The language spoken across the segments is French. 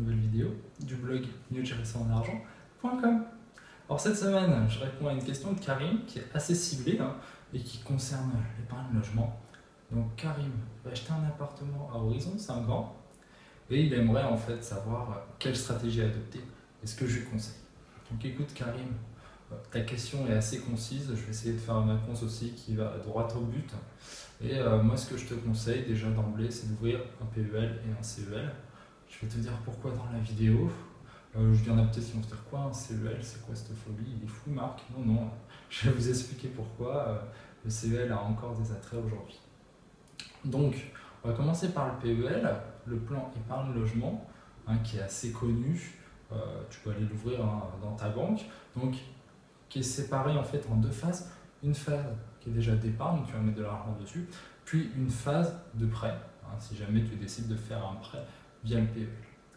nouvelle vidéo du blog mieux gérer son argent.com. Alors cette semaine, je réponds à une question de Karim qui est assez ciblée hein, et qui concerne l'épargne logement. Donc Karim va acheter un appartement à horizon 5 ans et il aimerait en fait savoir quelle stratégie adopter et ce que je lui conseille? Donc écoute Karim, ta question est assez concise, je vais essayer de faire une réponse aussi qui va droit au but. Et euh, moi, ce que je te conseille déjà d'emblée, c'est d'ouvrir un PEL et un CEL. Je vais te dire pourquoi dans la vidéo. Euh, je a peut-être qui vont se dire quoi un CEL, c'est quoi cette phobie? Il est fou, Marc Non, non, je vais vous expliquer pourquoi euh, le CEL a encore des attraits aujourd'hui. Donc, on va commencer par le PEL, le plan épargne logement, hein, qui est assez connu. tu peux aller l'ouvrir hein, dans ta banque. Donc, qui est séparé en fait en deux phases. Une phase qui est déjà d'épargne, tu vas mettre de l'argent dessus, puis une phase de prêt, hein, si jamais tu décides de faire un prêt via le PEL.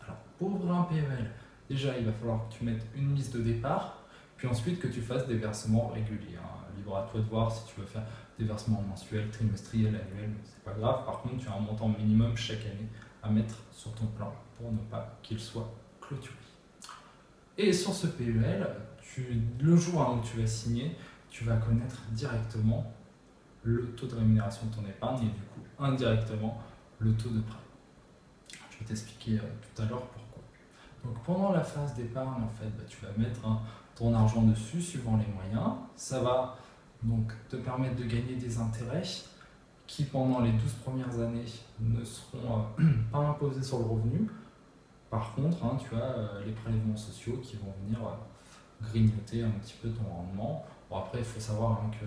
Alors pour ouvrir un PEL, déjà il va falloir que tu mettes une mise de départ, puis ensuite que tu fasses des versements réguliers. Hein. Libre à toi de voir si tu veux faire des versements mensuels, trimestriels, annuels, c'est pas grave. Par contre, tu as un montant minimum chaque année à mettre sur ton plan pour ne pas qu'il soit clôturé. Et sur ce PEL, le jour où tu vas signer, tu vas connaître directement le taux de rémunération de ton épargne et du coup indirectement le taux de prêt. Vais t'expliquer euh, tout à l'heure pourquoi. Donc pendant la phase d'épargne, en fait, bah, tu vas mettre ton argent dessus suivant les moyens. Ça va donc te permettre de gagner des intérêts qui pendant les 12 premières années ne seront euh, pas imposés sur le revenu. Par contre, hein, tu as euh, les prélèvements sociaux qui vont venir grignoter un petit peu ton rendement. Bon, après, il faut savoir hein, que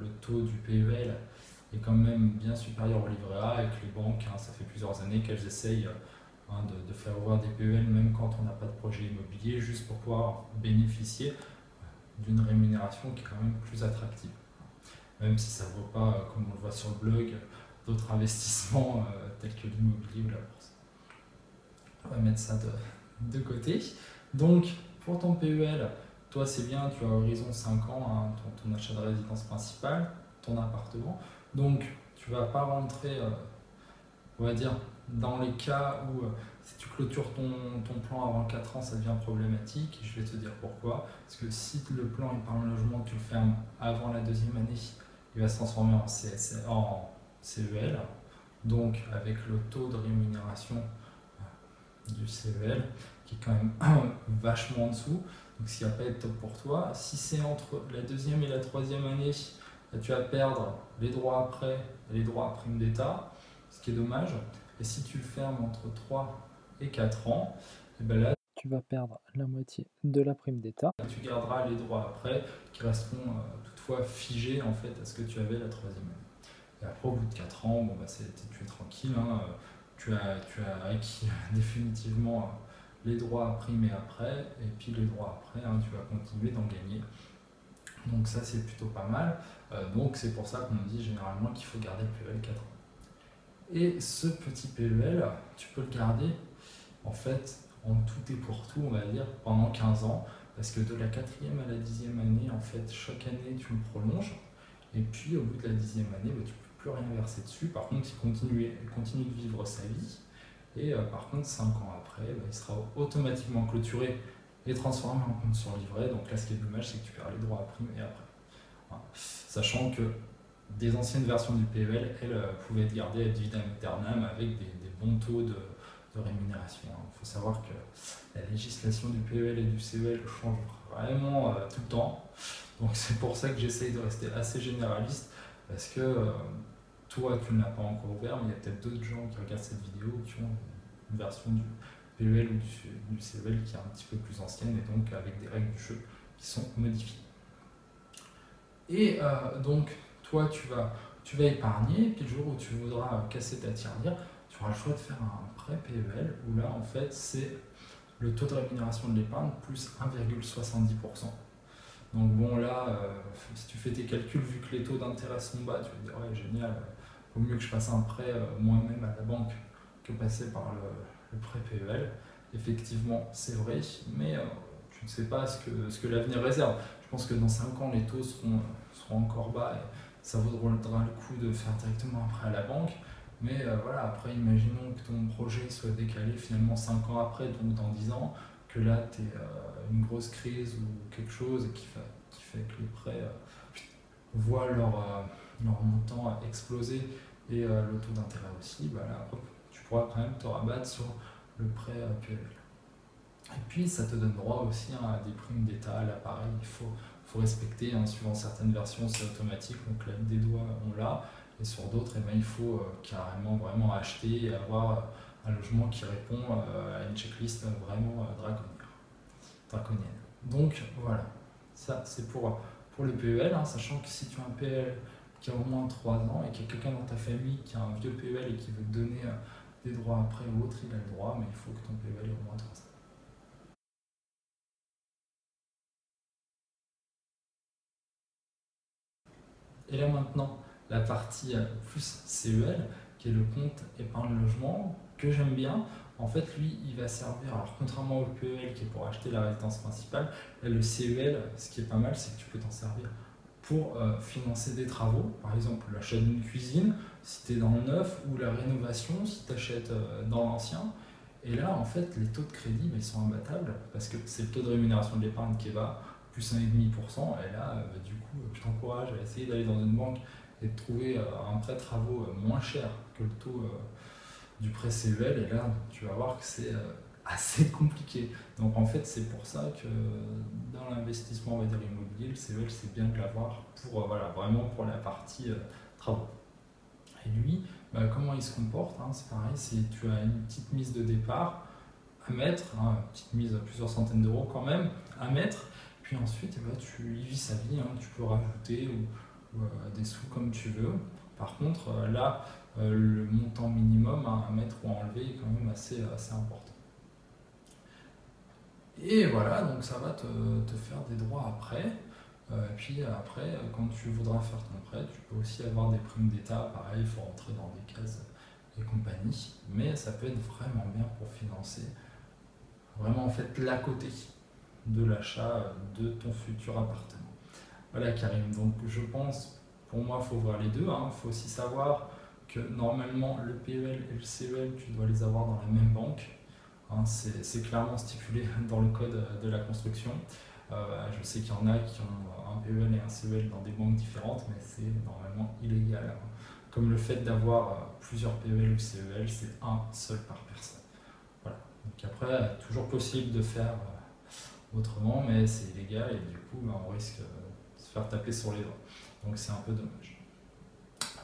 le, taux du PEL est quand même bien supérieur au livret A et que les banques, hein, ça fait plusieurs années qu'elles essayent hein, de, faire ouvrir des PEL même quand on n'a pas de projet immobilier, juste pour pouvoir bénéficier d'une rémunération qui est quand même plus attractive. Même si ça ne vaut pas, comme on le voit sur le blog, d'autres investissements euh, tels que l'immobilier ou la bourse. On va mettre ça de, côté. Donc, pour ton PEL, toi c'est bien, tu as horizon 5 ans, hein, ton, achat de résidence principale, ton appartement. Donc tu vas pas rentrer, euh, on va dire, dans les cas où euh, si tu clôtures ton, plan avant 4 ans, ça devient problématique. Je vais te dire pourquoi. Parce que si le plan épargne logement, tu le fermes avant la deuxième année, il va se transformer en, en CEL. Donc avec le taux de rémunération euh, du CEL, qui est quand même vachement en dessous. Donc, ce qui va pas être top pour toi. Si c'est entre la deuxième et la troisième année, tu vas perdre les droits après et les droits à prime d'État, ce qui est dommage. Et si tu le fermes entre 3 et 4 ans, et eh ben là, tu vas perdre la moitié de la prime d'État. Tu garderas les droits après qui resteront euh, toutefois figés en fait à ce que tu avais la troisième année. Et après, au bout de 4 ans, bon, bah, tu es tranquille, hein, tu, as, tu as acquis définitivement les droits à primer après, et puis les droits après, hein, tu vas continuer d'en gagner. Donc ça c'est plutôt pas mal. Euh, donc c'est pour ça qu'on dit généralement qu'il faut garder le PEL 4 ans. Et ce petit PEL, tu peux le garder en fait en tout et pour tout, on va dire, pendant 15 ans. Parce que de la quatrième à la dixième année, en fait, chaque année, tu le prolonges. Et puis, au bout de la dixième année, bah, tu ne peux plus rien verser dessus. Par contre, il continue, de vivre sa vie. Et euh, par contre, 5 ans après, bah, il sera automatiquement clôturé et transformé en compte sur livret. Donc là, ce qui est dommage, c'est que tu perds les droits à prime et après. Sachant que des anciennes versions du PEL, elles euh, pouvaient être gardées à dividende avec des, bons taux de, rémunération. Il faut savoir que la législation du PEL et du CEL change vraiment euh, tout le temps. Donc c'est pour ça que j'essaye de rester assez généraliste parce que toi, tu ne l'as pas encore ouvert, mais il y a peut-être d'autres gens qui regardent cette vidéo qui ont une version du PEL ou du, CEL qui est un petit peu plus ancienne et donc avec des règles du jeu qui sont modifiées. Et euh, donc, toi, tu vas, tu vas épargner, puis le jour où tu voudras casser ta tirelire, tu auras le choix de faire un prêt PEL où là, en fait, c'est le taux de rémunération de l'épargne plus 1,70%. Donc bon là, euh, si tu fais tes calculs, vu que les taux d'intérêt sont bas, tu vas dire ouais génial, vaut mieux que je fasse un prêt euh, moi-même à la banque que passer par le, prêt PEL. Effectivement, c'est vrai, mais euh, ne sais pas ce que, ce que l'avenir réserve. Je pense que dans 5 ans, les taux seront, encore bas et ça vaudra le coup de faire directement un prêt à la banque. Mais euh, voilà, après, imaginons que ton projet soit décalé finalement 5 ans après, donc dans 10 ans, que là, tu es une grosse crise ou quelque chose qui fait, qui fait que les prêts voient leur, montant exploser et le taux d'intérêt aussi, bah tu pourras quand même te rabattre sur le prêt PEL. Et puis, ça te donne droit aussi hein, à des primes d'État à l'appareil. Il faut, faut respecter, hein, suivant certaines versions, c'est automatique, donc la des doigts, on l'a. Et sur d'autres, eh ben, il faut euh, carrément vraiment acheter et avoir euh, un logement qui répond euh, à une checklist vraiment draconienne. Donc voilà, ça c'est pour, pour le PEL, hein, sachant que si tu as un PEL qui a au moins 3 ans et qu'il y a quelqu'un dans ta famille qui a un vieux PEL et qui veut te donner des droits après ou autre, il a le droit, mais il faut que ton PEL ait au moins 3 ans. Et là maintenant, la partie euh, plus CEL, qui est le compte épargne logement, que j'aime bien. En fait, lui, il va servir, alors contrairement au PEL qui est pour acheter la résidence principale, le CEL, ce qui est pas mal, c'est que tu peux t'en servir pour euh, financer des travaux, par exemple l'achat d'une cuisine, si tu es dans le neuf, ou la rénovation, si tu achètes euh, dans l'ancien. Et là, en fait, les taux de crédit, ils sont imbattables, parce que c'est le taux de rémunération de l'épargne qui est bas, plus 1,5%. Et là, bah, du coup, je t'encourage à essayer d'aller dans une banque et de trouver euh, un prêt travaux euh, moins cher que le taux euh, du prêt CEL. Et là, tu vas voir que c'est assez compliqué. Donc en fait, c'est pour ça que dans l'investissement on va dire, immobilier, le CEL, c'est bien de l'avoir pour voilà, vraiment pour la partie travaux. Et lui, bah, comment il se comporte hein, C'est pareil, tu as une petite mise de départ à mettre, hein, une petite mise à plusieurs centaines d'euros quand même, à mettre, puis ensuite, eh ben, tu vis sa vie, hein. tu peux rajouter ou, euh, des sous comme tu veux. Par contre, euh, là, euh, le montant minimum à mettre ou à enlever est quand même assez, assez important. Et voilà, donc ça va te, faire des droits après. et puis après, quand tu voudras faire ton prêt, tu peux aussi avoir des primes d'État. Pareil, il faut rentrer dans des cases et compagnie. Mais ça peut être vraiment bien pour financer vraiment en fait l'à côté de l'achat de ton futur appartement. Voilà Karim, donc je pense, pour moi, il faut voir les deux. Il hein. faut aussi savoir que normalement, le PEL et le CEL, tu dois les avoir dans la même banque. Hein. c'est clairement stipulé dans le code de la construction. Euh, je sais qu'il y en a qui ont un PEL et un CEL dans des banques différentes, mais c'est normalement illégal. Hein. Comme le fait d'avoir plusieurs PEL ou CEL, c'est un seul par personne. Voilà. Donc après, toujours possible de faire autrement, mais c'est illégal et du coup, bah, on risque de se faire taper sur les doigts. Donc c'est un peu dommage.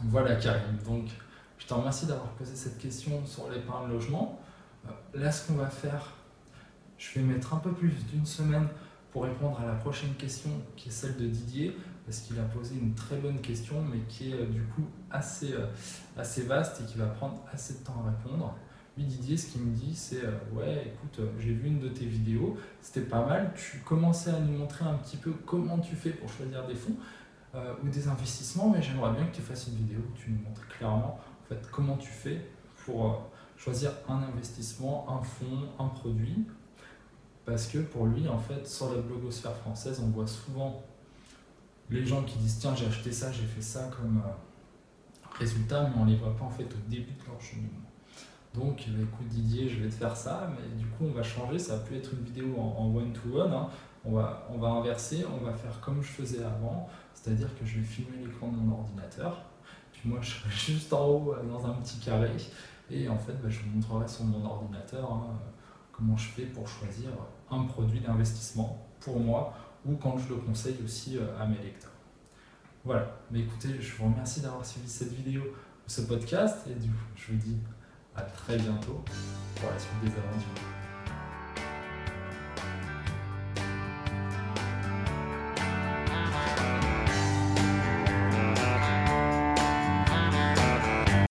Voilà Karim, donc je te remercie d'avoir posé cette question sur l'épargne logement. Là, ce qu'on va faire, je vais mettre un peu plus d'une semaine pour répondre à la prochaine question qui est celle de Didier, parce qu'il a posé une très bonne question, mais qui est euh, du coup assez, euh, assez vaste et qui va prendre assez de temps à répondre. Lui, Didier, ce qu'il me dit, c'est euh, Ouais, écoute, j'ai vu une de tes vidéos, c'était pas mal. Tu commençais à nous montrer un petit peu comment tu fais pour choisir des fonds ou des investissements, mais j'aimerais bien que tu fasses une vidéo où tu nous montres clairement en fait, comment tu fais pour choisir un investissement, un fonds, un produit. Parce que pour lui, en fait, sur la blogosphère française, on voit souvent les gens qui disent Tiens, j'ai acheté ça, j'ai fait ça comme résultat, mais on ne les voit pas en fait au début de leur cheminement. Donc, bah, écoute Didier, je vais te faire ça, mais du coup, on va changer. Ça plus être une vidéo en one-to-one. Hein. On, va, on va inverser, on va faire comme je faisais avant, c'est-à-dire que je vais filmer l'écran de mon ordinateur. Puis moi, je serai juste en haut euh, dans un petit carré. Et en fait, bah, je vous montrerai sur mon ordinateur hein, comment je fais pour choisir un produit d'investissement pour moi ou quand je le conseille aussi euh, à mes lecteurs. Voilà, mais écoutez, je vous remercie d'avoir suivi cette vidéo, ce podcast, et du coup, je vous dis à très bientôt pour la suite des aventures.